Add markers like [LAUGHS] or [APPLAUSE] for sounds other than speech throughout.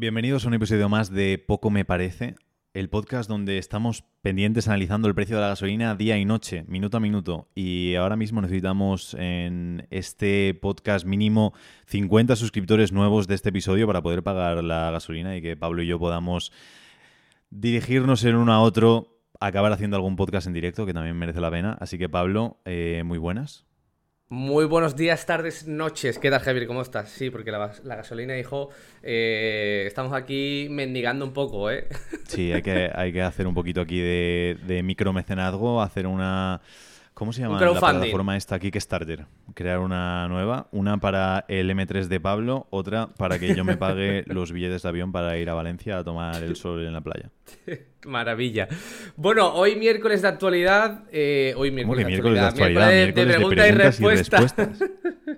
Bienvenidos a un episodio más de Poco Me Parece, el podcast donde estamos pendientes analizando el precio de la gasolina día y noche, minuto a minuto. Y ahora mismo necesitamos en este podcast mínimo 50 suscriptores nuevos de este episodio para poder pagar la gasolina y que Pablo y yo podamos dirigirnos en uno a otro, acabar haciendo algún podcast en directo que también merece la pena. Así que Pablo, eh, muy buenas. Muy buenos días, tardes, noches. ¿Qué tal, Javier? ¿Cómo estás? Sí, porque la, gasolina, hijo, eh, estamos aquí mendigando un poco, ¿eh? Sí, hay que, hay que hacer un poquito aquí de, de micromecenazgo, hacer una ¿Cómo se llama la plataforma esta Kickstarter? Crear una nueva, una para el M3 de Pablo, otra para que yo me pague [LAUGHS] los billetes de avión para ir a Valencia a tomar el sol en la playa. [LAUGHS] Maravilla. Bueno, hoy miércoles de actualidad. Eh, hoy miércoles, de actualidad. Miércoles de, preguntas, y respuestas.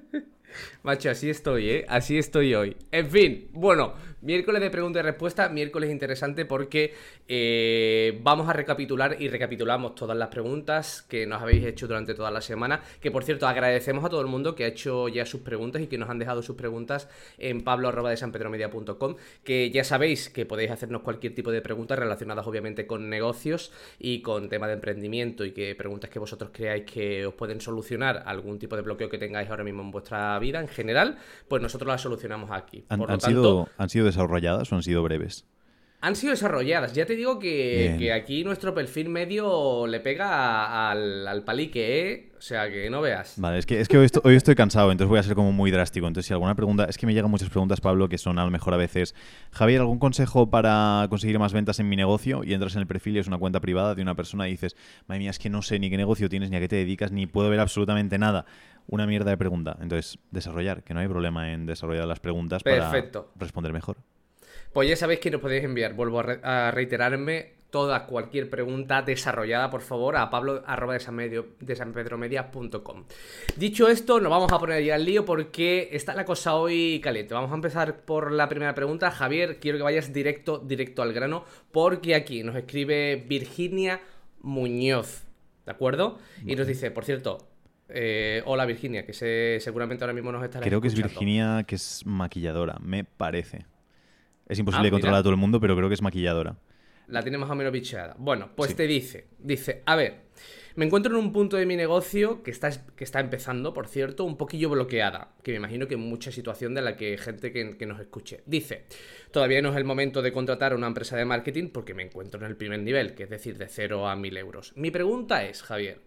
[LAUGHS] Macho, así estoy, ¿eh? Así estoy hoy. En fin, bueno, Miércoles de pregunta y respuesta, miércoles interesante porque eh, vamos a recapitular y recapitulamos todas las preguntas que nos habéis hecho durante toda la semana. Que por cierto, agradecemos a todo el mundo que ha hecho ya sus preguntas y que nos han dejado sus preguntas en pablo de Que ya sabéis que podéis hacernos cualquier tipo de preguntas relacionadas obviamente con negocios y con tema de emprendimiento y que preguntas que vosotros creáis que os pueden solucionar algún tipo de bloqueo que tengáis ahora mismo en vuestra vida en general, pues nosotros las solucionamos aquí. Han, sido, han sido desarrolladas o han sido breves? Han sido desarrolladas. Ya te digo que, aquí nuestro perfil medio le pega al, al, palique, ¿eh? O sea, que no veas. Vale, es que, es que hoy, estoy, cansado, entonces voy a ser como muy drástico. Entonces, si alguna pregunta... Es que me llegan muchas preguntas, Pablo, que son a lo mejor a veces... Javier, ¿algún consejo para conseguir más ventas en mi negocio? Y entras en el perfil y es una cuenta privada de una persona y dices, madre mía, es que no sé ni qué negocio tienes, ni a qué te dedicas, ni puedo ver absolutamente nada. Una mierda de pregunta. Entonces, desarrollar, que no hay problema en desarrollar las preguntas para responder mejor. Pues ya sabéis que nos podéis enviar, vuelvo a, reiterarme, toda cualquier pregunta desarrollada, por favor, a pablo de sanpedromedia.com. Dicho esto, nos vamos a poner ya al lío porque está la cosa hoy caliente. Vamos a empezar por la primera pregunta. Javier, quiero que vayas directo, directo al grano, porque aquí nos escribe Virginia Muñoz, ¿de acuerdo? Y nos dice, por cierto, eh, hola Virginia, que seguramente ahora mismo nos estará Creo que es Virginia, que es maquilladora, me parece. Es imposible ah, controlar a todo el mundo, pero creo que es maquilladora. La tiene más o menos bicheada. Bueno, pues te dice, dice, a ver, me encuentro en un punto de mi negocio que está, que está empezando, por cierto, un poquillo bloqueada, que me imagino que mucha situación de la que gente que, que, nos escuche. Dice, todavía no es el momento de contratar a una empresa de marketing porque me encuentro en el primer nivel, que es decir, de 0 a 1000 euros. Mi pregunta es, Javier,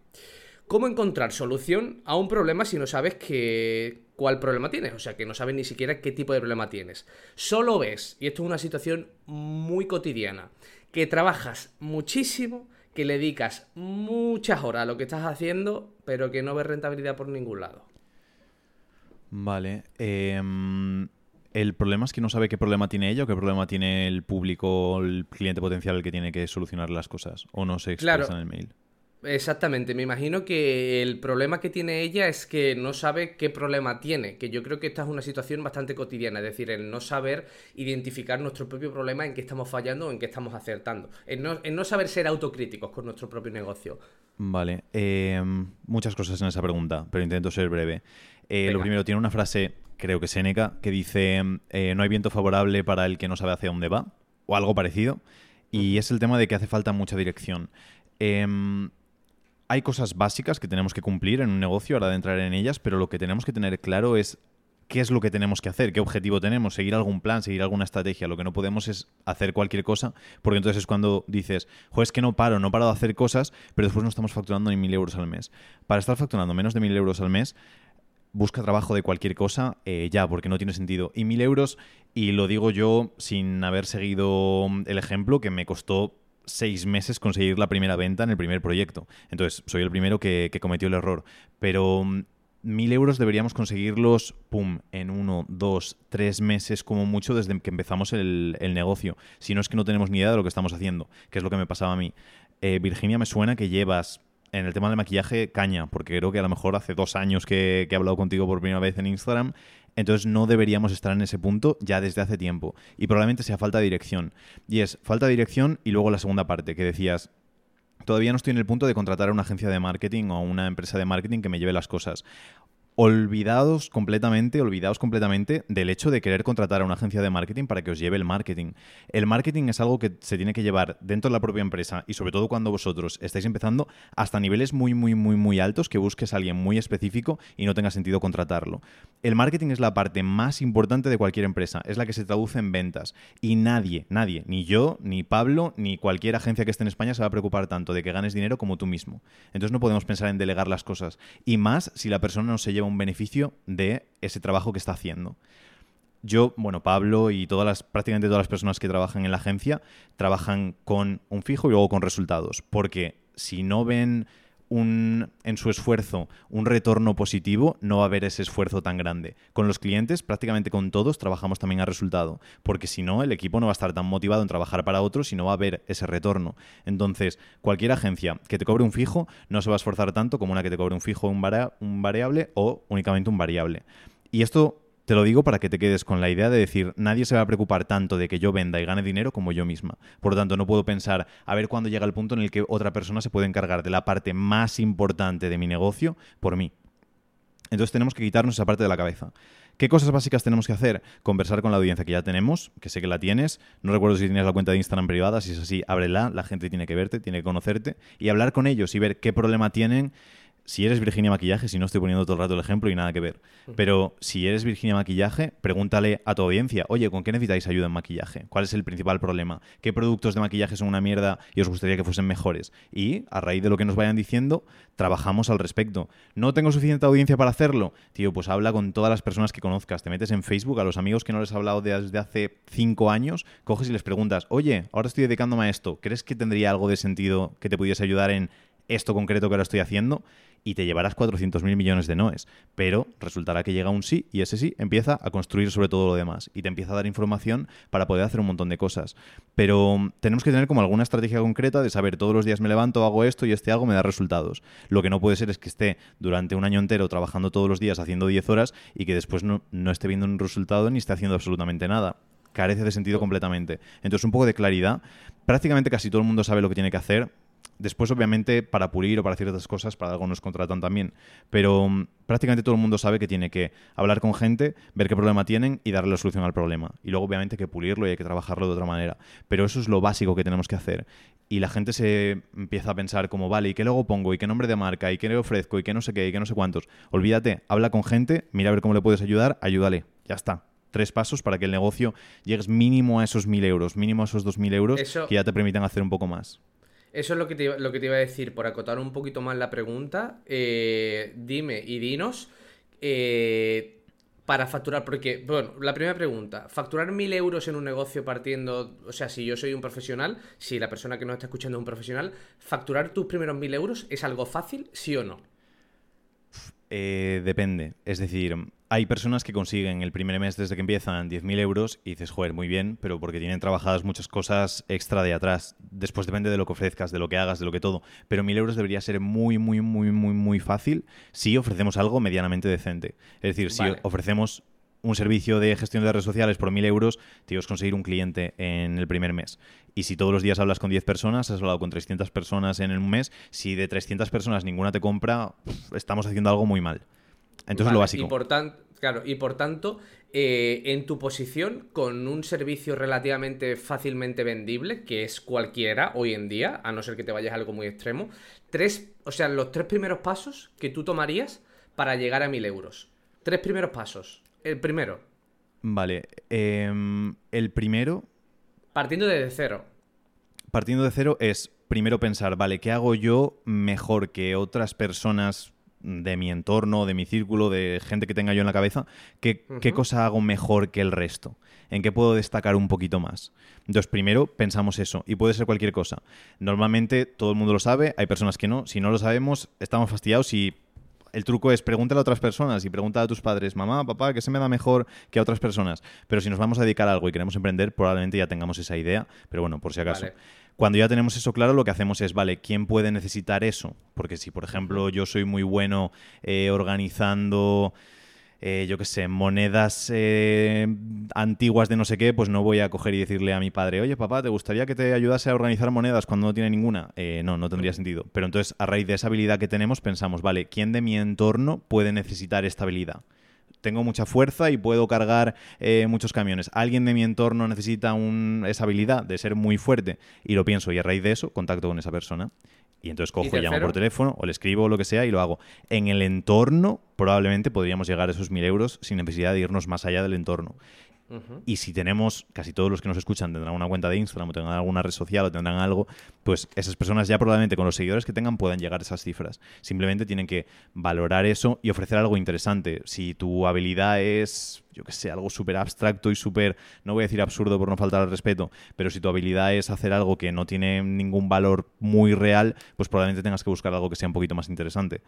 ¿cómo encontrar solución a un problema si no sabes que cuál problema tienes, o sea que no sabes ni siquiera qué tipo de problema tienes. Solo ves, y esto es una situación muy cotidiana, que trabajas muchísimo, que le dedicas muchas horas a lo que estás haciendo, pero que no ves rentabilidad por ningún lado. Vale. Em, el problema es que no sabe qué problema tiene ella o qué problema tiene el público, el cliente potencial el que tiene que solucionar las cosas, o no se expresa en el mail. Exactamente, me imagino que el problema que tiene ella es que no sabe qué problema tiene, que yo creo que esta es una situación bastante cotidiana, es decir, el no saber identificar nuestro propio problema en qué estamos fallando o en qué estamos acertando, en no, no saber ser autocríticos con nuestro propio negocio. Vale, em, muchas cosas en esa pregunta, pero intento ser breve. Eh, lo primero, tiene una frase, creo que Seneca, que dice, eh, no hay viento favorable para el que no sabe hacia dónde va, o algo parecido, y es el tema de que hace falta mucha dirección. Eh, hay cosas básicas que tenemos que cumplir en un negocio, ahora de entrar en ellas, pero lo que tenemos que tener claro es qué es lo que tenemos que hacer, qué objetivo tenemos, seguir algún plan, seguir alguna estrategia. Lo que no podemos es hacer cualquier cosa, porque entonces es cuando dices, joder, es que no paro, no paro de hacer cosas, pero después no estamos facturando ni mil euros al mes. Para estar facturando menos de mil euros al mes, busca trabajo de cualquier cosa eh, ya, porque no tiene sentido. Y mil euros, y lo digo yo sin haber seguido el ejemplo, que me costó seis meses conseguir la primera venta en el primer proyecto. Entonces, soy el primero que, cometió el error. Pero mm, mil euros deberíamos conseguirlos, pum, en uno, dos, tres meses como mucho desde que empezamos el, negocio. Si no es que no tenemos ni idea de lo que estamos haciendo, que es lo que me pasaba a mí. Eh, Virginia, me suena que llevas en el tema del maquillaje caña, porque creo que a lo mejor hace dos años que, que he hablado contigo por primera vez en Instagram entonces no deberíamos estar en ese punto ya desde hace tiempo. Y probablemente sea falta de dirección. Y es falta de dirección y luego la segunda parte que decías, todavía no estoy en el punto de contratar a una agencia de marketing o una empresa de marketing que me lleve las cosas. Olvidados completamente, olvidados completamente del hecho de querer contratar a una agencia de marketing para que os lleve el marketing. El marketing es algo que se tiene que llevar dentro de la propia empresa y sobre todo cuando vosotros estáis empezando hasta niveles muy, muy, muy, muy altos que busques a alguien muy específico y no tenga sentido contratarlo. El marketing es la parte más importante de cualquier empresa, es la que se traduce en ventas y nadie, nadie, ni yo, ni Pablo, ni cualquier agencia que esté en España se va a preocupar tanto de que ganes dinero como tú mismo. Entonces no podemos pensar en delegar las cosas y más si la persona no se lleva un beneficio de ese trabajo que está haciendo. Yo, bueno, Pablo y todas las, prácticamente todas las personas que trabajan en la agencia trabajan con un fijo y luego con resultados. Porque si no ven un, en su esfuerzo un retorno positivo, no va a haber ese esfuerzo tan grande. Con los clientes, prácticamente con todos, trabajamos también a resultado, porque si no, el equipo no va a estar tan motivado en trabajar para otros y no va a haber ese retorno. Entonces, cualquier agencia que te cobre un fijo no se va a esforzar tanto como una que te cobre un fijo, un, un variable o únicamente un variable. Y esto te lo digo para que te quedes con la idea de decir, nadie se va a preocupar tanto de que yo venda y gane dinero como yo misma. Por lo tanto, no puedo pensar a ver cuándo llega el punto en el que otra persona se puede encargar de la parte más importante de mi negocio por mí. Entonces tenemos que quitarnos esa parte de la cabeza. ¿Qué cosas básicas tenemos que hacer? Conversar con la audiencia que ya tenemos, que sé que la tienes. No recuerdo si tienes la cuenta de Instagram privada, si es así, ábrela, la gente tiene que verte, tiene que conocerte y hablar con ellos y ver qué problema tienen si eres Virginia Maquillaje, si no estoy poniendo todo el rato el ejemplo y nada que ver, pero si eres Virginia Maquillaje, pregúntale a tu audiencia, oye, ¿con qué necesitáis ayuda en maquillaje? ¿Cuál es el principal problema? ¿Qué productos de maquillaje son una mierda y os gustaría que fuesen mejores? Y a raíz de lo que nos vayan diciendo, trabajamos al respecto. ¿No tengo suficiente audiencia para hacerlo? Tío, pues habla con todas las personas que conozcas, te metes en Facebook, a los amigos que no les he hablado desde hace cinco años, coges y les preguntas, oye, ahora estoy dedicándome a esto, ¿crees que tendría algo de sentido que te pudiese ayudar en esto concreto que ahora estoy haciendo? Y te llevarás 400.000 millones de noes. Pero resultará que llega un sí y ese sí empieza a construir sobre todo lo demás y te empieza a dar información para poder hacer un montón de cosas. Pero mm, tenemos que tener como alguna estrategia concreta de saber todos los días me levanto, hago esto y este hago me da resultados. Lo que no puede ser es que esté durante un año entero trabajando todos los días haciendo 10 horas y que después no, no esté viendo un resultado ni esté haciendo absolutamente nada carece de sentido completamente. Entonces, un poco de claridad. Prácticamente casi todo el mundo sabe lo que tiene que hacer. Después, obviamente, para pulir o para ciertas cosas, para algo nos contratan también. Pero mm, prácticamente todo el mundo sabe que tiene que hablar con gente, ver qué problema tienen y darle la solución al problema. Y luego, obviamente, hay que pulirlo y hay que trabajarlo de otra manera. Pero eso es lo básico que tenemos que hacer. Y la gente se empieza a pensar como, vale, ¿y qué luego pongo? ¿Y qué nombre de marca? ¿Y qué le ofrezco? ¿Y qué no sé qué? ¿Y qué no sé cuántos? Olvídate, habla con gente, mira a ver cómo le puedes ayudar, ayúdale. Ya está tres pasos para que el negocio llegues mínimo a esos mil euros, mínimo a esos dos mil euros que ya te permitan hacer un poco más. Eso es lo que, te, lo que te iba a decir, por acotar un poquito más la pregunta. Eh, dime y dinos eh, para facturar, porque, bueno, la primera pregunta, facturar mil euros en un negocio partiendo, o sea, si yo soy un profesional, si la persona que nos está escuchando es un profesional, facturar tus primeros mil euros es algo fácil, sí o no? Eh, depende. Es decir, hay personas que consiguen el primer mes desde que empiezan 10.000 euros y dices, joder, muy bien, pero porque tienen trabajadas muchas cosas extra de atrás. Después depende de lo que ofrezcas, de lo que hagas, de lo que todo. Pero 1.000 euros debería ser muy, muy, muy, muy, muy fácil si ofrecemos algo medianamente decente. Es decir, si ofrecemos un servicio de gestión de redes sociales por 1.000 euros, te ibas a conseguir un cliente en el primer mes. Y si todos los días hablas con 10 personas, has hablado con 300 personas en un mes, si de 300 personas ninguna te compra, estamos haciendo algo muy mal. Entonces lo básico. Claro, y por tanto, eh, en tu posición, con un servicio relativamente fácilmente vendible, que es cualquiera hoy en día, a no ser que te vayas a algo muy extremo, tres, o sea, los tres primeros pasos que tú tomarías para llegar a mil euros. Tres primeros pasos. El primero. Vale. Em, el primero. Partiendo de cero. Partiendo de cero es primero pensar, vale, ¿qué hago yo mejor que otras personas de mi entorno, de mi círculo, de gente que tenga yo en la cabeza, ¿qué, cosa hago mejor que el resto? ¿En qué puedo destacar un poquito más? Entonces, primero pensamos eso, y puede ser cualquier cosa. Normalmente todo el mundo lo sabe, hay personas que no. Si no lo sabemos, estamos fastidiados y el truco es pregúntale a otras personas y pregunta a tus padres, mamá, papá, ¿qué se me da mejor que a otras personas? Pero si nos vamos a dedicar a algo y queremos emprender, probablemente ya tengamos esa idea, pero bueno, por si acaso. Cuando ya tenemos eso claro, lo que hacemos es, vale, ¿quién puede necesitar eso? Porque si, por ejemplo, yo soy muy bueno eh, organizando eh, yo qué sé, monedas eh, antiguas de no sé qué, pues no voy a coger y decirle a mi padre, oye papá, ¿te gustaría que te ayudase a organizar monedas cuando no tiene ninguna? Eh, no, no tendría sentido. Pero entonces, a raíz de esa habilidad que tenemos, pensamos, vale, ¿quién de mi entorno puede necesitar esta habilidad? Tengo mucha fuerza y puedo cargar muchos camiones. Alguien de mi entorno necesita esa habilidad de ser muy fuerte y lo pienso y a raíz de eso contacto con esa persona. Y entonces cojo, y llamo por teléfono o le escribo lo que sea y lo hago. En el entorno, probablemente podríamos llegar a esos mil euros sin necesidad de irnos más allá del entorno. Y si tenemos, casi todos los que nos escuchan tendrán una cuenta de Instagram o tendrán alguna red social o tendrán algo, pues esas personas ya probablemente con los seguidores que tengan puedan llegar a esas cifras. Simplemente tienen que valorar eso y ofrecer algo interesante. Si tu habilidad es, yo que sé, algo súper abstracto y súper, no voy a decir absurdo por no faltar al respeto, pero si tu habilidad es hacer algo que no tiene ningún valor muy real, pues probablemente tengas que buscar algo que sea un poquito más interesante.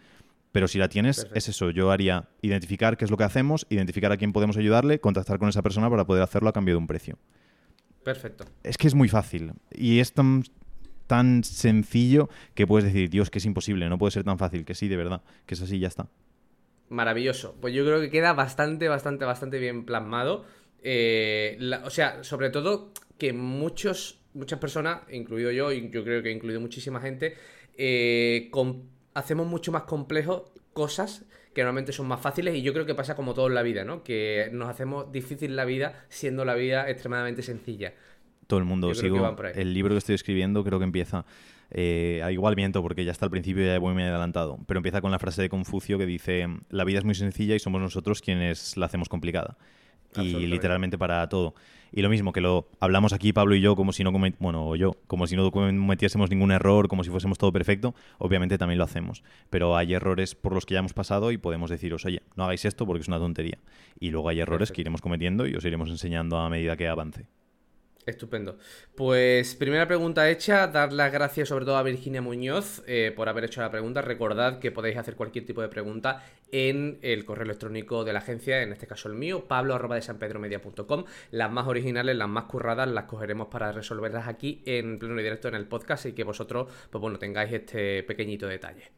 Pero si la tienes, es eso. Yo haría identificar qué es lo que hacemos, identificar a quién podemos ayudarle, contactar con esa persona para poder hacerlo a cambio de un precio. Perfecto. Es que es muy fácil. Y es tan, tan sencillo que puedes decir, Dios, que es imposible, no puede ser tan fácil, que sí, de verdad, que es así, ya está. Maravilloso. Pues yo creo que queda bastante, bastante, bastante bien plasmado. Eh, o sea, sobre todo que muchos, muchas personas, incluido yo, y yo creo que he incluido muchísima gente, eh, con hacemos mucho más complejos cosas que normalmente son más fáciles y yo creo que pasa como todo en la vida, ¿no? Que nos hacemos difícil la vida siendo la vida extremadamente sencilla. Todo el mundo, sigo el libro que estoy escribiendo creo que empieza eh, igual miento porque ya está al principio ya voy muy adelantado, pero empieza con la frase de Confucio que dice la vida es muy sencilla y somos nosotros quienes la hacemos complicada y literalmente para todo. Y lo mismo, que lo hablamos aquí Pablo y yo como si no bueno, yo, como si no cometiésemos ningún error, como si fuésemos todo perfecto, obviamente también lo hacemos. Pero hay errores por los que ya hemos pasado y podemos deciros, oye, no hagáis esto porque es una tontería. Y luego hay errores que iremos cometiendo y os iremos enseñando a medida que avance. Estupendo. Pues primera pregunta hecha, dar las gracias sobre todo a Virginia Muñoz eh, por haber hecho la pregunta. Recordad que podéis hacer cualquier tipo de pregunta en el correo electrónico de la agencia, en este caso el mío, pablo arroba de sanpedromedia.com. Las más originales, las más curradas, las cogeremos para resolverlas aquí en pleno y directo en el podcast y que vosotros, pues bueno, tengáis este pequeñito detalle.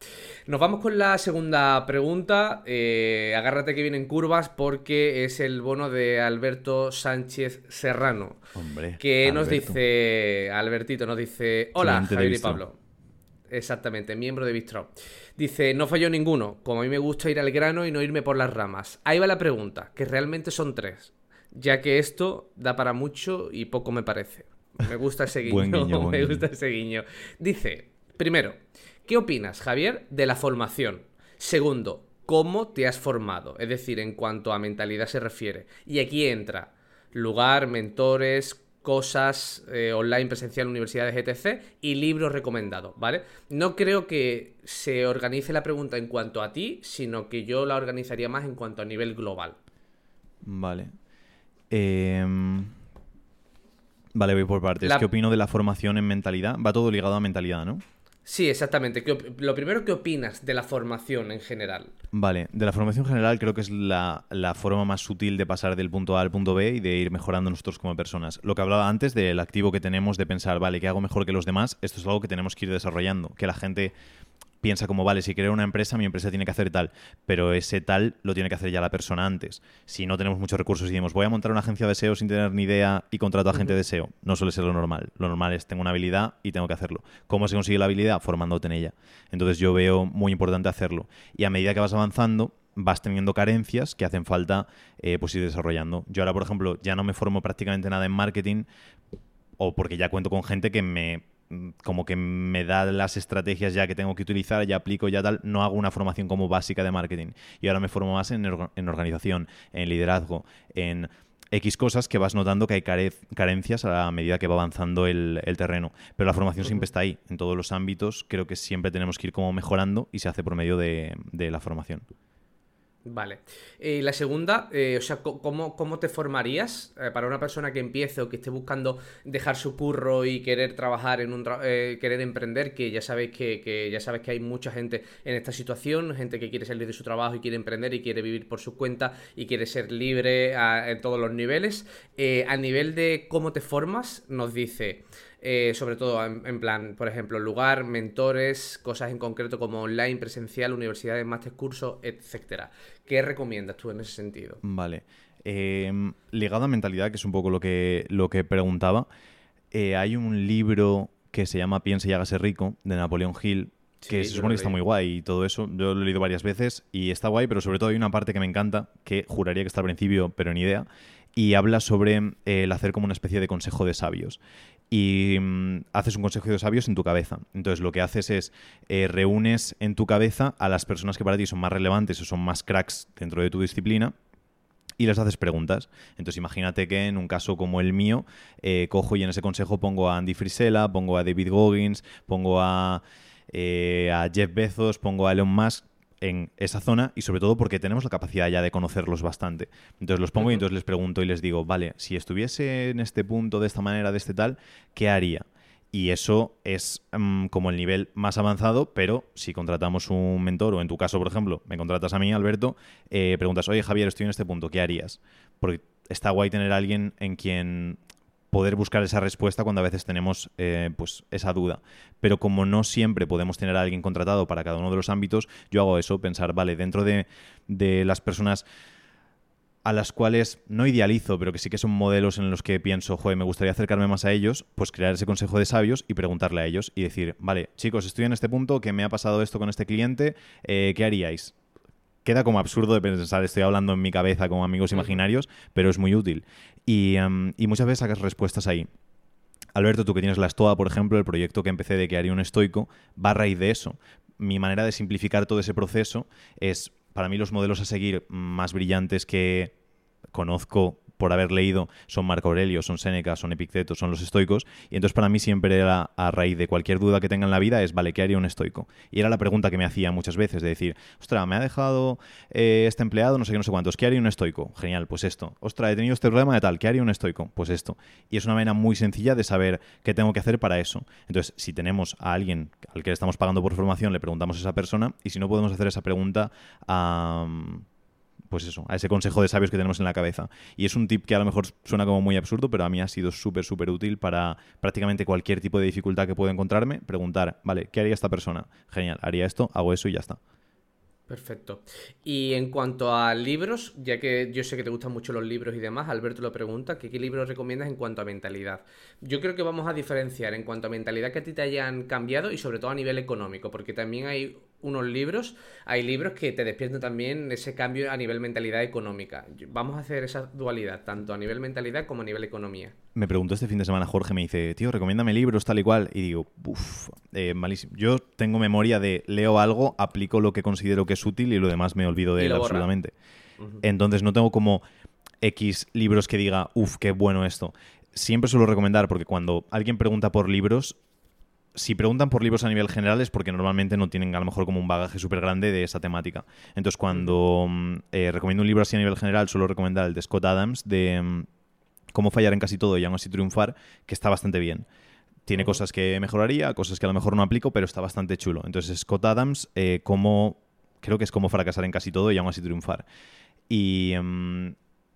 Nos vamos con la segunda pregunta. Eh, agárrate que vienen curvas porque es el bono de Alberto Sánchez Serrano. Hombre que nos dice, Albertito nos dice, hola Javier y Pablo. Exactamente, miembro de Bistro. Dice, no falló ninguno, como a mí me gusta ir al grano y no irme por las ramas. Ahí va la pregunta, que realmente son tres, ya que esto da para mucho y poco me parece. Me gusta ese [LAUGHS] guiño, me gusta ese guiño. Dice, primero, ¿qué opinas, Javier, de la formación? Segundo, ¿cómo te has formado? Es decir, en cuanto a mentalidad se refiere. Y aquí entra lugar, mentores, cosas eh, online, presencial, universidades, etc. y libros recomendados, ¿vale? No creo que se organice la pregunta en cuanto a ti, sino que yo la organizaría más en cuanto a nivel global. Vale. Em, vale, voy por partes. ¿Qué opino de la formación en mentalidad? Va todo ligado a mentalidad, ¿no? Sí, exactamente. Lo primero, ¿qué opinas de la formación en general? Vale, de la formación general creo que es la, forma más sutil de pasar del punto A al punto B y de ir mejorando nosotros como personas. Lo que hablaba antes del activo que tenemos de pensar, vale, ¿qué hago mejor que los demás? Esto es algo que tenemos que ir desarrollando. Que la gente piensa como, vale, si quiero una empresa, mi empresa tiene que hacer tal, pero ese tal lo tiene que hacer ya la persona antes. Si no tenemos muchos recursos y decimos, voy a montar una agencia de SEO sin tener ni idea y contrato a gente de SEO, no suele ser lo normal. Lo normal es, tengo una habilidad y tengo que hacerlo. ¿Cómo se consigue la habilidad? Formándote en ella. Entonces yo veo muy importante hacerlo. Y a medida que vas avanzando, vas teniendo carencias que hacen falta eh, pues ir desarrollando. Yo ahora, por ejemplo, ya no me formo prácticamente nada en marketing o porque ya cuento con gente que me como que me da las estrategias ya que tengo que utilizar, ya aplico, ya tal, no hago una formación como básica de marketing. Y ahora me formo más en, organización, en liderazgo, en X cosas que vas notando que hay carencias a medida que va avanzando el, terreno. Pero la formación siempre está ahí, en todos los ámbitos. Creo que siempre tenemos que ir como mejorando y se hace por medio de la formación. Vale. Y la segunda, eh, o sea, ¿cómo, ¿cómo, te formarías eh, para una persona que empiece o que esté buscando dejar su curro y querer trabajar en un eh, querer emprender? Que ya sabéis que, ya sabes que hay mucha gente en esta situación, gente que quiere salir de su trabajo y quiere emprender y quiere vivir por su cuenta y quiere ser libre en todos los niveles. a nivel de cómo te formas, nos dice eh, sobre todo en, plan, por ejemplo, lugar, mentores, cosas en concreto como online, presencial, universidades, máster, cursos, etcétera. ¿Qué recomiendas tú en ese sentido? Vale. Em, ligado a mentalidad, que es un poco lo que, lo que preguntaba, eh, hay un libro que se llama Piense y hágase rico, de Napoleón Hill, que se supone que está muy guay y todo eso. Yo lo he leído varias veces y está guay, pero sobre todo hay una parte que me encanta, que juraría que está al principio, pero ni idea, y habla sobre eh, el hacer como una especie de consejo de sabios. Y mm, haces un consejo de sabios en tu cabeza. Entonces lo que haces es eh, reúnes en tu cabeza a las personas que para ti son más relevantes o son más cracks dentro de tu disciplina y les haces preguntas. Entonces imagínate que en un caso como el mío, eh, cojo y en ese consejo pongo a Andy Frisella, pongo a David Goggins, pongo a, a Jeff Bezos, pongo a Elon Musk, en esa zona y sobre todo porque tenemos la capacidad ya de conocerlos bastante. Entonces los pongo y entonces les pregunto y les digo, vale, si estuviese en este punto, de esta manera, de este tal, ¿qué haría? Y eso es mm, como el nivel más avanzado, pero si contratamos un mentor, o en tu caso, por ejemplo, me contratas a mí, Alberto, eh, preguntas, oye Javier, estoy en este punto, ¿qué harías? Porque está guay tener a alguien en quien poder buscar esa respuesta cuando a veces tenemos eh, pues esa duda. Pero como no siempre podemos tener a alguien contratado para cada uno de los ámbitos, yo hago eso, pensar, vale, dentro de, de las personas a las cuales no idealizo, pero que sí que son modelos en los que pienso, joder, me gustaría acercarme más a ellos, pues crear ese consejo de sabios y preguntarle a ellos y decir, vale, chicos, estoy en este punto, que me ha pasado esto con este cliente, eh, ¿qué haríais? Queda como absurdo de pensar, estoy hablando en mi cabeza como amigos imaginarios, pero es muy útil. Y, em, y muchas veces sacas respuestas ahí. Alberto, tú que tienes la estoa, por ejemplo, el proyecto que empecé de que haría un estoico, va a raíz de eso. Mi manera de simplificar todo ese proceso es, para mí, los modelos a seguir más brillantes que conozco por haber leído son Marco Aurelio, son Séneca, son Epicteto, son los estoicos. Y entonces para mí siempre era a raíz de cualquier duda que tenga en la vida es, vale, ¿qué haría un estoico? Y era la pregunta que me hacía muchas veces de decir, ostras, me ha dejado eh, este empleado, no sé qué, no sé cuántos, ¿qué haría un estoico? Genial, pues esto. Ostras, he tenido este problema de tal, ¿qué haría un estoico? Pues esto. Y es una manera muy sencilla de saber qué tengo que hacer para eso. Entonces, si tenemos a alguien al que le estamos pagando por formación, le preguntamos a esa persona y si no podemos hacer esa pregunta a pues eso, a ese consejo de sabios que tenemos en la cabeza. Y es un tip que a lo mejor suena como muy absurdo, pero a mí ha sido súper, súper útil para prácticamente cualquier tipo de dificultad que pueda encontrarme, preguntar, vale, ¿qué haría esta persona? Genial, haría esto, hago eso y ya está. Perfecto. Y en cuanto a libros, ya que yo sé que te gustan mucho los libros y demás, Alberto lo pregunta, ¿qué, ¿qué libros recomiendas en cuanto a mentalidad? Yo creo que vamos a diferenciar en cuanto a mentalidad que a ti te hayan cambiado y sobre todo a nivel económico, porque también hay unos libros, hay libros que te despiertan también ese cambio a nivel mentalidad económica. Vamos a hacer esa dualidad, tanto a nivel mentalidad como a nivel economía. Me preguntó este fin de semana Jorge, me dice, tío, recomiéndame libros tal y cual. Y digo, uff, eh, malísimo. Yo tengo memoria de leo algo, aplico lo que considero que es útil y lo demás me olvido de él absolutamente. Entonces no tengo como X libros que diga, uff, qué bueno esto. Siempre suelo recomendar, porque cuando alguien pregunta por libros, si preguntan por libros a nivel general es porque normalmente no tienen a lo mejor como un bagaje súper grande de esa temática. Entonces, cuando mm, eh, recomiendo un libro así a nivel general, suelo recomendar el de Scott Adams, de mm, Cómo fallar en casi todo y aún así triunfar, que está bastante bien. Tiene cosas que mejoraría, cosas que a lo mejor no aplico, pero está bastante chulo. Entonces, Scott Adams, eh, creo que es como fracasar en casi todo y aún así triunfar. Y mm,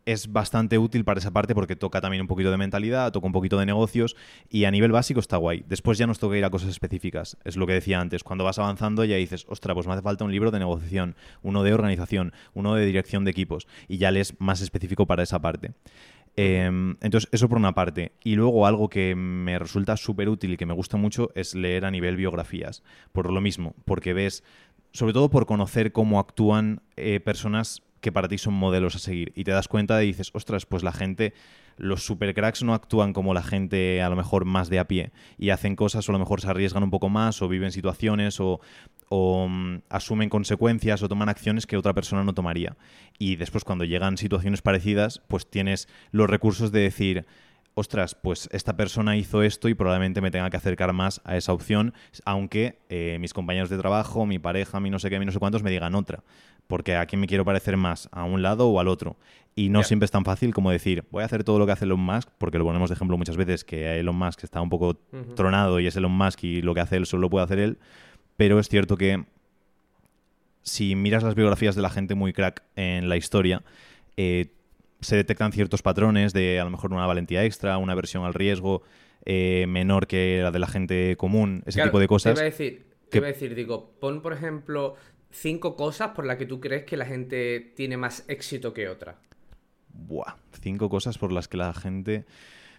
es bastante útil para esa parte porque toca también un poquito de mentalidad, toca un poquito de negocios y a nivel básico está guay. Después ya nos toca ir a cosas específicas. Es lo que decía antes. Cuando vas avanzando ya dices, ostra, pues me hace falta un libro de negociación, uno de organización, uno de dirección de equipos y ya lees más específico para esa parte. Em, entonces, eso por una parte. Y luego algo que me resulta súper útil y que me gusta mucho es leer a nivel biografías. Por lo mismo, porque ves, sobre todo por conocer cómo actúan eh, personas que para ti son modelos a seguir. Y te das cuenta y dices, ostras, pues la gente, los supercracks no actúan como la gente a lo mejor más de a pie y hacen cosas o a lo mejor se arriesgan un poco más o viven situaciones o, mm, asumen consecuencias o toman acciones que otra persona no tomaría. Y después cuando llegan situaciones parecidas, pues tienes los recursos de decir, ostras, pues esta persona hizo esto y probablemente me tenga que acercar más a esa opción, aunque eh, mis compañeros de trabajo, mi pareja, mi no sé qué, mi no sé cuántos me digan otra porque a quién me quiero parecer más, a un lado o al otro. Y no siempre es tan fácil como decir, voy a hacer todo lo que hace Elon Musk, porque lo ponemos de ejemplo muchas veces, que Elon Musk está un poco tronado y es Elon Musk y lo que hace él solo lo puede hacer él, pero es cierto que si miras las biografías de la gente muy crack en la historia, eh, se detectan ciertos patrones de a lo mejor una valentía extra, una versión al riesgo eh, menor que la de la gente común, ese tipo de cosas. Te iba a decir, te iba a decir, digo, pon por ejemplo cinco cosas por las que tú crees que la gente tiene más éxito que otra. Buah, cinco cosas por las que la gente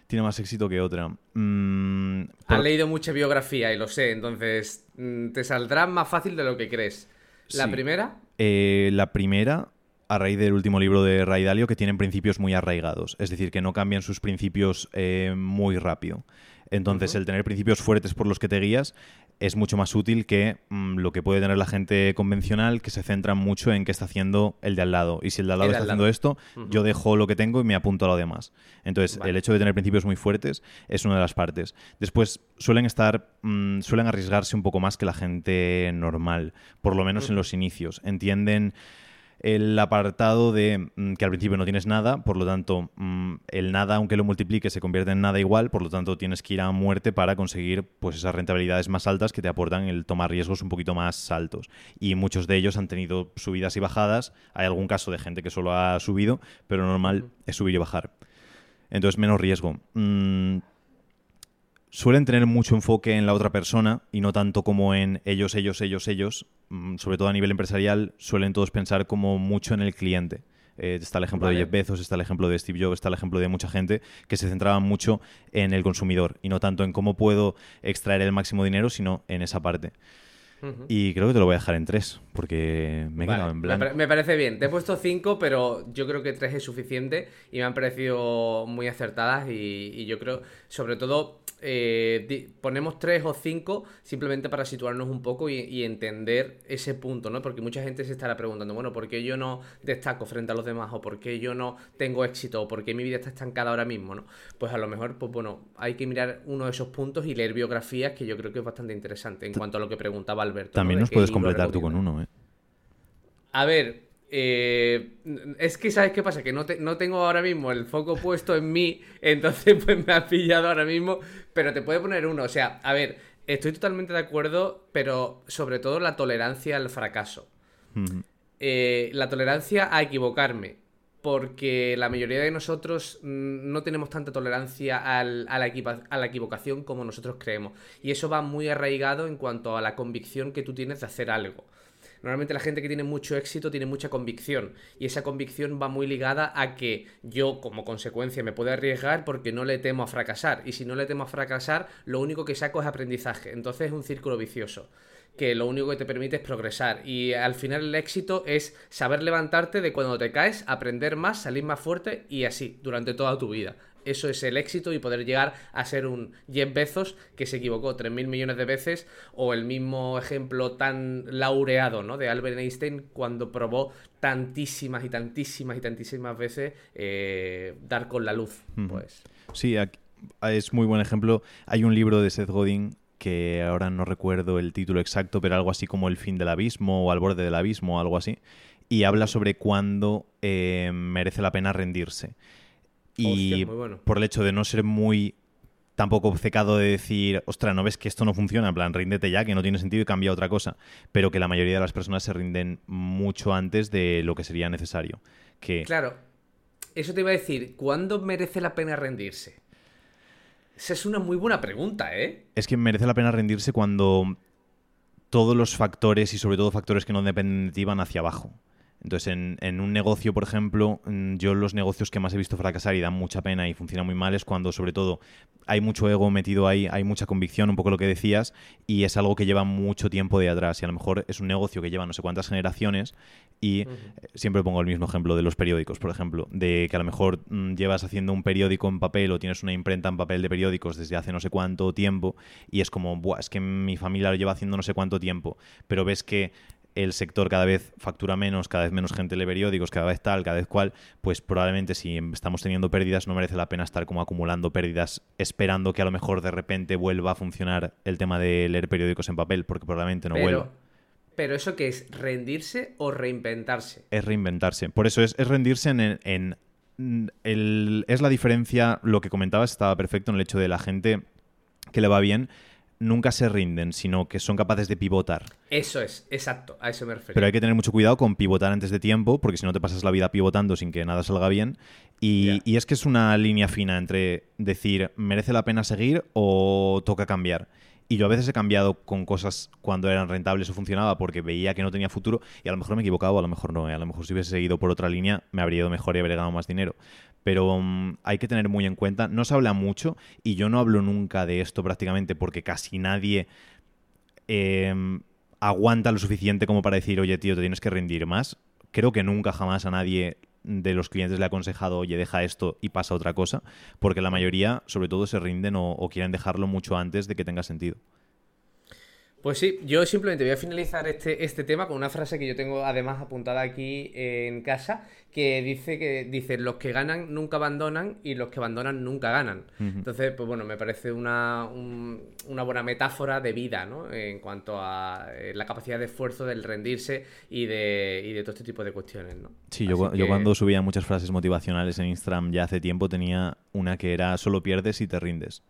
tiene más éxito que otra. Mm, Has leído mucha biografía y lo sé, entonces mm, te saldrá más fácil de lo que crees. ¿La primera? Eh, la primera, a raíz del último libro de Ray Dalio, que tienen principios muy arraigados, es decir, que no cambian sus principios eh, muy rápido. Entonces, el tener principios fuertes por los que te guías es mucho más útil que mm, lo que puede tener la gente convencional, que se centra mucho en qué está haciendo el de al lado. Y si el de al lado está haciendo esto, yo dejo lo que tengo y me apunto a lo demás. Entonces, el hecho de tener principios muy fuertes es una de las partes. Después, suelen estar, mm, suelen arriesgarse un poco más que la gente normal, por lo menos en los inicios. Entienden el apartado de mm, que al principio no tienes nada, por lo tanto, mm, el nada, aunque lo multiplique, se convierte en nada igual, por lo tanto, tienes que ir a muerte para conseguir pues esas rentabilidades más altas que te aportan el tomar riesgos un poquito más altos. Y muchos de ellos han tenido subidas y bajadas. Hay algún caso de gente que solo ha subido, pero normal es subir y bajar. Entonces, menos riesgo. Mm, suelen tener mucho enfoque en la otra persona y no tanto como en ellos, ellos, ellos, ellos. Mm, sobre todo a nivel empresarial, suelen todos pensar como mucho en el cliente. Eh, está el ejemplo de Jeff Bezos, está el ejemplo de Steve Jobs, está el ejemplo de mucha gente que se centraba mucho en el consumidor y no tanto en cómo puedo extraer el máximo dinero, sino en esa parte. Y creo que te lo voy a dejar en tres, porque me he quedado en blanco. Me, parece bien. Te he puesto cinco, pero yo creo que tres es suficiente y me han parecido muy acertadas. Y, y yo creo, sobre todo, eh, ponemos tres o cinco simplemente para situarnos un poco y, entender ese punto, ¿no? Porque mucha gente se estará preguntando, bueno, ¿por qué yo no destaco frente a los demás? ¿O por qué yo no tengo éxito? ¿O por qué mi vida está estancada ahora mismo, ¿no? Pues a lo mejor, pues bueno, hay que mirar uno de esos puntos y leer biografías que yo creo que es bastante interesante en cuanto a lo que preguntaba Alberto. También nos puedes completar tú con uno, ¿eh? A ver, eh, es que, ¿sabes qué pasa? Que no, no, tengo ahora mismo el foco puesto en mí, entonces [LAUGHS] pues me ha pillado ahora mismo, pero te puede poner uno. O sea, a ver, estoy totalmente de acuerdo, pero sobre todo la tolerancia al fracaso. Eh, la tolerancia a equivocarme, porque la mayoría de nosotros mm, no tenemos tanta tolerancia a, la a la equivocación como nosotros creemos. Y eso va muy arraigado en cuanto a la convicción que tú tienes de hacer algo. Normalmente la gente que tiene mucho éxito tiene mucha convicción y esa convicción va muy ligada a que yo como consecuencia me puedo arriesgar porque no le temo a fracasar y si no le temo a fracasar lo único que saco es aprendizaje. Entonces es un círculo vicioso que lo único que te permite es progresar. Y al final el éxito es saber levantarte de cuando te caes, aprender más, salir más fuerte y así, durante toda tu vida eso es el éxito y poder llegar a ser un Jeff Bezos que se equivocó 3.000 millones de veces o el mismo ejemplo tan laureado ¿no? de Albert Einstein cuando probó tantísimas y tantísimas y tantísimas veces eh, dar con la luz. Pues. Sí, es muy buen ejemplo. Hay un libro de Seth Godin que ahora no recuerdo el título exacto, pero algo así como El fin del abismo o Al borde del abismo o algo así. Y habla sobre cuándo eh, merece la pena rendirse. Y por el hecho de no ser muy tampoco obcecado de decir, ostra, no ves que esto no funciona, en plan, ríndete ya, que no tiene sentido y cambia otra cosa. Pero que la mayoría de las personas se rinden mucho antes de lo que sería necesario. Que... Claro, eso te iba a decir, ¿cuándo merece la pena rendirse? Esa es una muy buena pregunta, ¿eh? Es que merece la pena rendirse cuando todos los factores y sobre todo factores que no dependen de ti van hacia abajo. Entonces, en, un negocio, por ejemplo, mm, yo los negocios que más he visto fracasar y dan mucha pena y funcionan muy mal es cuando, sobre todo, hay mucho ego metido ahí, hay mucha convicción, un poco lo que decías, y es algo que lleva mucho tiempo de atrás. Y a lo mejor es un negocio que lleva no sé cuántas generaciones y eh, siempre pongo el mismo ejemplo de los periódicos, por ejemplo, de que a lo mejor mm, llevas haciendo un periódico en papel o tienes una imprenta en papel de periódicos desde hace no sé cuánto tiempo y es como, Buah, es que mi familia lo lleva haciendo no sé cuánto tiempo, pero ves que el sector cada vez factura menos, cada vez menos gente lee periódicos, cada vez tal, cada vez cual, pues probablemente si estamos teniendo pérdidas no merece la pena estar como acumulando pérdidas esperando que a lo mejor de repente vuelva a funcionar el tema de leer periódicos en papel, porque probablemente no vuelva. Pero eso qué es, rendirse o reinventarse. Es reinventarse. Por eso es, rendirse en, en el, es la diferencia, lo que comentabas estaba perfecto en el hecho de la gente que le va bien nunca se rinden, sino que son capaces de pivotar. Eso es, exacto, a eso me refiero. Pero hay que tener mucho cuidado con pivotar antes de tiempo, porque si no te pasas la vida pivotando sin que nada salga bien. Y, y es que es una línea fina entre decir, ¿merece la pena seguir o toca cambiar? Y yo a veces he cambiado con cosas cuando eran rentables o funcionaba porque veía que no tenía futuro y a lo mejor me he equivocado, a lo mejor no. ¿eh? A lo mejor si hubiese seguido por otra línea me habría ido mejor y habría ganado más dinero. Pero mm, hay que tener muy en cuenta, no se habla mucho y yo no hablo nunca de esto prácticamente porque casi nadie em, aguanta lo suficiente como para decir, oye tío, te tienes que rendir más. Creo que nunca jamás a nadie de los clientes le ha aconsejado, oye, deja esto y pasa otra cosa, porque la mayoría, sobre todo, se rinden o, o quieren dejarlo mucho antes de que tenga sentido. Pues sí, yo simplemente voy a finalizar este, este tema con una frase que yo tengo además apuntada aquí en casa, que dice que dice los que ganan nunca abandonan y los que abandonan nunca ganan. Entonces, pues bueno, me parece una, una buena metáfora de vida, ¿no? En cuanto a eh, la capacidad de esfuerzo, del rendirse y de, y de todo este tipo de cuestiones, ¿no? Sí, yo, yo cuando subía muchas frases motivacionales en Instagram ya hace tiempo tenía una que era solo pierdes y te rindes.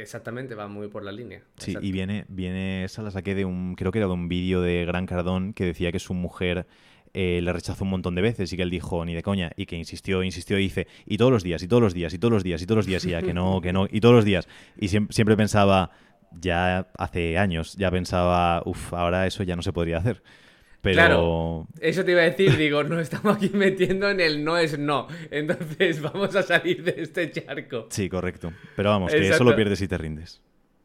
Exactamente, va muy por la línea. Sí, y viene, viene, esa la saqué de un, creo que era de un vídeo de Gran Cardón que decía que su mujer eh, le rechazó un montón de veces y que él dijo ni de coña y que insistió, insistió y dice y todos los días, y todos los días, y todos los días, y todos los días, y ya que no, que no, y todos los días. Y siempre pensaba, ya hace años, ya pensaba, uff, ahora eso ya no se podría hacer. Pero... Claro, eso te iba a decir, digo, no estamos aquí metiendo en el no es no. Entonces [LAUGHS] vamos a salir de este charco. Sí, correcto. Pero vamos, que eso lo pierdes y te rindes.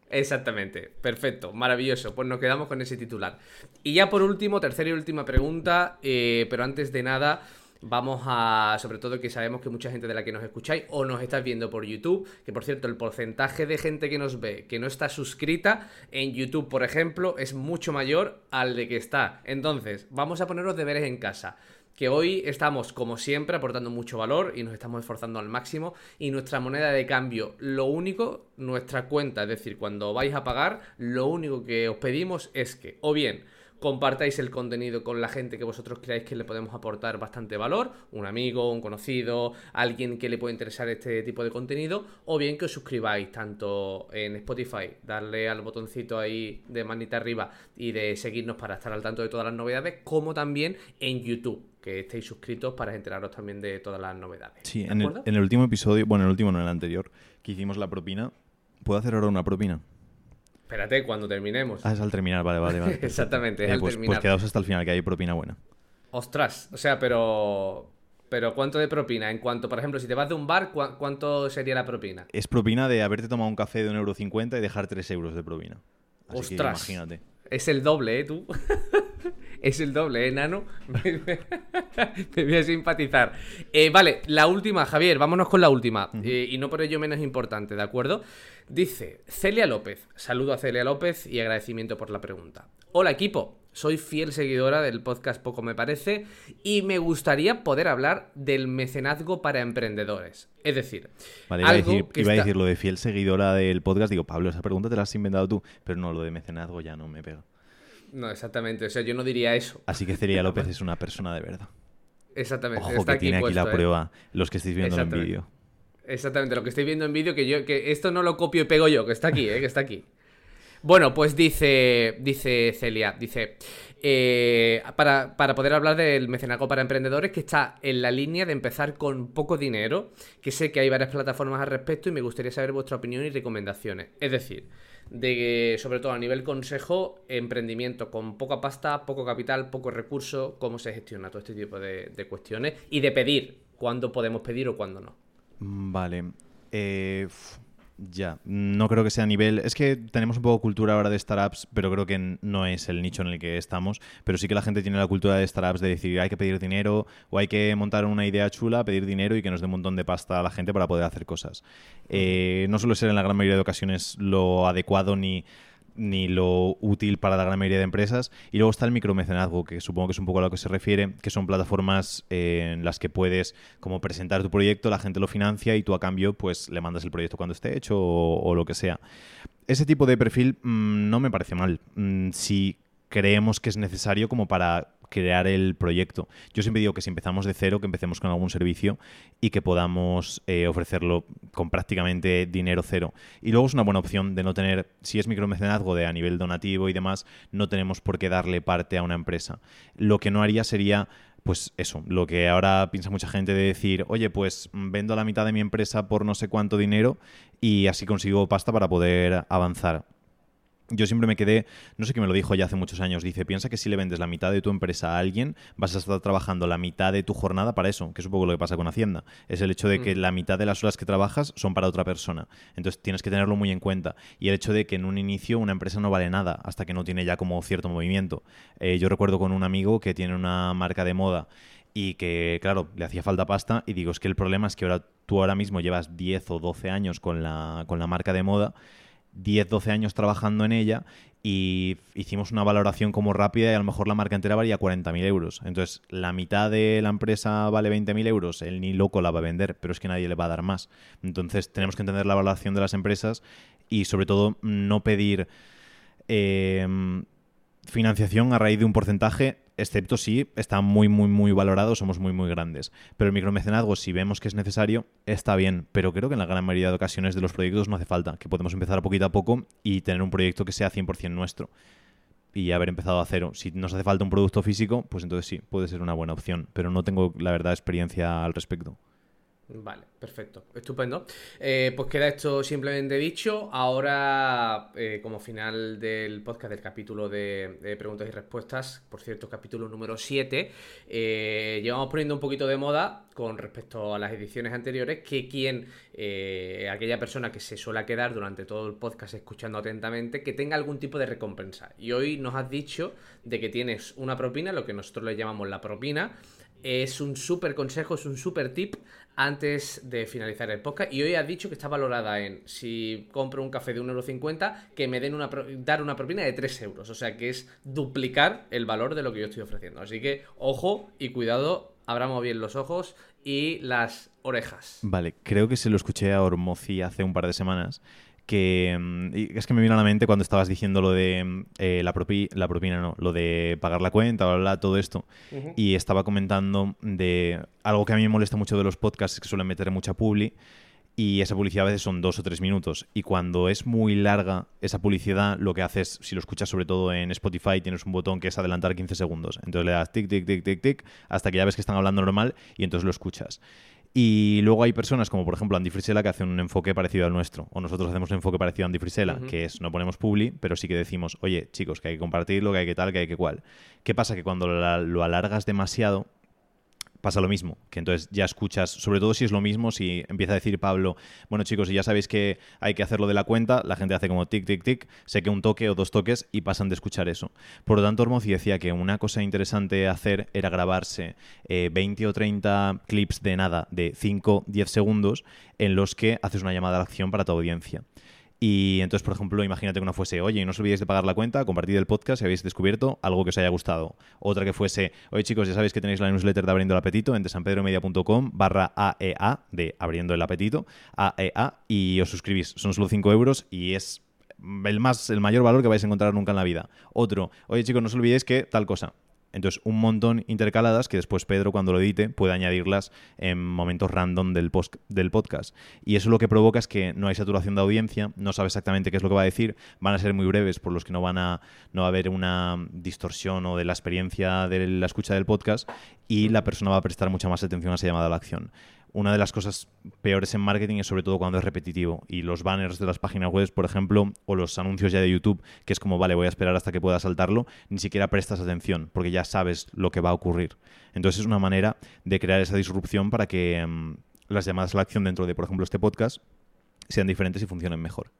Exactamente, perfecto, maravilloso. Pues nos quedamos con ese titular. Y ya por último, tercera y última pregunta, eh, pero antes de nada, vamos a, sobre todo que sabemos que mucha gente de la que nos escucháis o nos estáis viendo por YouTube, que por cierto el porcentaje de gente que nos ve que no está suscrita en YouTube, por ejemplo, es mucho mayor al de que está. Entonces, vamos a poner los deberes en casa que hoy estamos, como siempre, aportando mucho valor y nos estamos esforzando al máximo. Y nuestra moneda de cambio, lo único, nuestra cuenta, es decir, cuando vais a pagar, lo único que os pedimos es que, o bien, compartáis el contenido con la gente que vosotros creáis que le podemos aportar bastante valor, un amigo, un conocido, alguien que le pueda interesar este tipo de contenido, o bien que os suscribáis tanto en Spotify, darle al botoncito ahí de manita arriba y de seguirnos para estar al tanto de todas las novedades, como también en YouTube que estéis suscritos para enteraros también de todas las novedades. Sí, en el, en el, último episodio, bueno, en el último, no en el anterior, que hicimos la propina, ¿puedo hacer ahora una propina? Espérate, cuando terminemos. Ah, es al terminar, vale, vale. vale. [LAUGHS] Exactamente, es al pues, terminar. Pues quedaos hasta el final, que hay propina buena. Ostras, o sea, pero... Pero ¿cuánto de propina? En cuanto, por ejemplo, si te vas de un bar, ¿cuánto sería la propina? Es propina de haberte tomado un café de 1,50€ y dejar 3 euros de propina. Ostras. imagínate. Es el doble, ¿eh? Tú. [LAUGHS] es el doble, ¿eh, nano? [LAUGHS] Me voy a simpatizar. Eh, vale, la última, Javier, vámonos con la última. Eh, y no por ello menos importante, ¿de acuerdo? Dice Celia López. Saludo a Celia López y agradecimiento por la pregunta. Hola, equipo. Soy fiel seguidora del podcast Poco Me Parece y me gustaría poder hablar del mecenazgo para emprendedores. Es decir, vale, iba, a decir, iba a decir lo de fiel seguidora del podcast. Digo, Pablo, esa pregunta te la has inventado tú, pero no, lo de mecenazgo ya no me pega. No, exactamente. O sea, yo no diría eso. Así que Celia López [LAUGHS] es una persona de verdad. Exactamente. Ojo, que tiene aquí la ¿eh? prueba, los que estáis viendo en vídeo. Exactamente, lo que estáis viendo en vídeo, que yo, que esto no lo copio y pego yo, que está aquí, ¿eh? que está aquí. Bueno, pues dice, dice Celia, dice, eh, para, para, poder hablar del mecenazgo para emprendedores, que está en la línea de empezar con poco dinero, que sé que hay varias plataformas al respecto y me gustaría saber vuestra opinión y recomendaciones. Es decir, de que, sobre todo a nivel consejo, emprendimiento con poca pasta, poco capital, poco recurso, cómo se gestiona todo este tipo de, de cuestiones y de pedir, cuándo podemos pedir o cuándo no. Vale. Eh, ya, no creo que sea a nivel. Es que tenemos un poco cultura ahora de startups, pero creo que no es el nicho en el que estamos. Pero sí que la gente tiene la cultura de startups de decir hay que pedir dinero o hay que montar una idea chula, pedir dinero y que nos dé un montón de pasta a la gente para poder hacer cosas. Eh, no suele ser en la gran mayoría de ocasiones lo adecuado ni ni lo útil para la gran mayoría de empresas. Y luego está el micromecenazgo, que supongo que es un poco a lo que se refiere, que son plataformas eh, en las que puedes como presentar tu proyecto, la gente lo financia y tú a cambio pues le mandas el proyecto cuando esté hecho o, lo que sea. Ese tipo de perfil mm, no me parece mal. Mm, si creemos que es necesario como para crear el proyecto. Yo siempre digo que si empezamos de cero, que empecemos con algún servicio y que podamos eh, ofrecerlo con prácticamente dinero cero. Y luego es una buena opción de no tener, si es micromecenazgo de a nivel donativo y demás, no tenemos por qué darle parte a una empresa. Lo que no haría sería pues eso, lo que ahora piensa mucha gente de decir, oye, pues vendo la mitad de mi empresa por no sé cuánto dinero y así consigo pasta para poder avanzar yo siempre me quedé, no sé qué me lo dijo ya hace muchos años, dice, piensa que si le vendes la mitad de tu empresa a alguien, vas a estar trabajando la mitad de tu jornada para eso, que es un poco lo que pasa con Hacienda. Es el hecho de que mm. la mitad de las horas que trabajas son para otra persona. Entonces tienes que tenerlo muy en cuenta. Y el hecho de que en un inicio una empresa no vale nada hasta que no tiene ya como cierto movimiento. Eh, yo recuerdo con un amigo que tiene una marca de moda y que, claro, le hacía falta pasta y digo, es que el problema es que ahora tú ahora mismo llevas 10 o 12 años con la, con la marca de moda 10, 12 años trabajando en ella y hicimos una valoración como rápida y a lo mejor la marca entera valía 40.000 euros. Entonces, la mitad de la empresa vale 20.000 euros, él ni loco la va a vender, pero es que nadie le va a dar más. Entonces, tenemos que entender la valoración de las empresas y sobre todo no pedir... Eh, financiación a raíz de un porcentaje, excepto si está muy, muy, muy valorado, somos muy, muy grandes. Pero el micromecenazgo, si vemos que es necesario, está bien. Pero creo que en la gran mayoría de ocasiones de los proyectos no hace falta, que podemos empezar poquito a poco y tener un proyecto que sea 100% nuestro. Y haber empezado a cero. Si nos hace falta un producto físico, pues entonces sí, puede ser una buena opción. Pero no tengo, la verdad, experiencia al respecto. Vale, perfecto, estupendo. Eh, pues queda esto simplemente dicho. Ahora, eh, como final del podcast del capítulo de, preguntas y respuestas, por cierto, capítulo número 7, eh, llevamos poniendo un poquito de moda con respecto a las ediciones anteriores, que quien, aquella persona que se suele quedar durante todo el podcast escuchando atentamente, que tenga algún tipo de recompensa. Y hoy nos has dicho de que tienes una propina, lo que nosotros le llamamos la propina. Es un súper consejo, es un súper tip antes de finalizar el podcast y hoy ha dicho que está valorada en si compro un café de 1,50€ que me den una dar una propina de 3 euros. O sea que es duplicar el valor de lo que yo estoy ofreciendo. Así que ojo y cuidado, abramos bien los ojos y las orejas. Vale, creo que se lo escuché a Ormozi hace un par de semanas que mm, es que me vino a la mente cuando estabas diciendo lo de mm, eh, la, la propina, no, lo de pagar la cuenta, bla, bla, todo esto. Y estaba comentando de algo que a mí me molesta mucho de los podcasts, es que suelen meter mucha publi. Y esa publicidad a veces son dos o tres minutos. Y cuando es muy larga esa publicidad, lo que haces, si lo escuchas sobre todo en Spotify, tienes un botón que es adelantar 15 segundos. Entonces le das tic, tic, tic, tic, tic, hasta que ya ves que están hablando normal y entonces lo escuchas. Y luego hay personas como por ejemplo Andy Frisella que hacen un enfoque parecido al nuestro. O nosotros hacemos un enfoque parecido a Andy Frisella, que es no ponemos publi, pero sí que decimos, oye chicos, que hay que compartirlo, que hay que tal, que hay que cual. ¿Qué pasa? Que cuando lo alargas demasiado, pasa lo mismo, que entonces ya escuchas, sobre todo si es lo mismo, si empieza a decir Pablo, bueno chicos, si ya sabéis que hay que hacerlo de la cuenta, la gente hace como tic, tic, tic, sé que un toque o dos toques y pasan de escuchar eso. Por lo tanto, Ormozi decía que una cosa interesante hacer era grabarse 20 eh, o 30 clips de nada, de 5, 10 segundos, en los que haces una llamada a la acción para tu audiencia. Y entonces, por ejemplo, imagínate que una fuese, oye, no os olvidéis de pagar la cuenta, compartid el podcast si habéis descubierto algo que os haya gustado. Otra que fuese, oye chicos, ya sabéis que tenéis la newsletter de Abriendo el Apetito en desanpedromedia.com barra AEA, e de Abriendo el Apetito, AEA, e y os suscribís. Son solo 5 euros y es el, más, el mayor valor que vais a encontrar nunca en la vida. Otro, oye chicos, no os olvidéis que tal cosa. Entonces, un montón intercaladas que después Pedro, cuando lo edite, puede añadirlas en momentos random del, del podcast. Y eso lo que provoca es que no hay saturación de audiencia, no sabe exactamente qué es lo que va a decir, van a ser muy breves, por los que no van a, no va a haber una distorsión o de la experiencia de la escucha del podcast, y la persona va a prestar mucha más atención a esa llamada a la acción una de las cosas peores en marketing es sobre todo cuando es repetitivo. Y los banners de las páginas web, por ejemplo, o los anuncios ya de YouTube, que es como, vale, voy a esperar hasta que pueda saltarlo, ni siquiera prestas atención, porque ya sabes lo que va a ocurrir. Entonces es una manera de crear esa disrupción para que mm, las llamadas a la acción dentro de, por ejemplo, este podcast sean diferentes y funcionen mejor.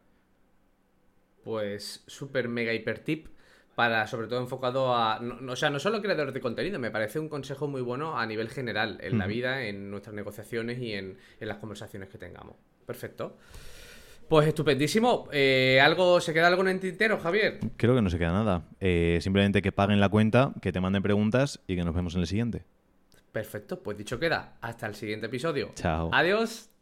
Pues súper mega hiper tip para sobre todo enfocado a, o sea, no solo creadores de contenido, me parece un consejo muy bueno a nivel general en la vida, en nuestras negociaciones y en, las conversaciones que tengamos. Perfecto. Pues estupendísimo. Eh, ¿algo, ¿Se queda algo en el tintero, Javier? Creo que no se queda nada. Eh, simplemente que paguen la cuenta, que te manden preguntas y que nos vemos en el siguiente. Perfecto, pues dicho queda. Hasta el siguiente episodio. Chao. Adiós.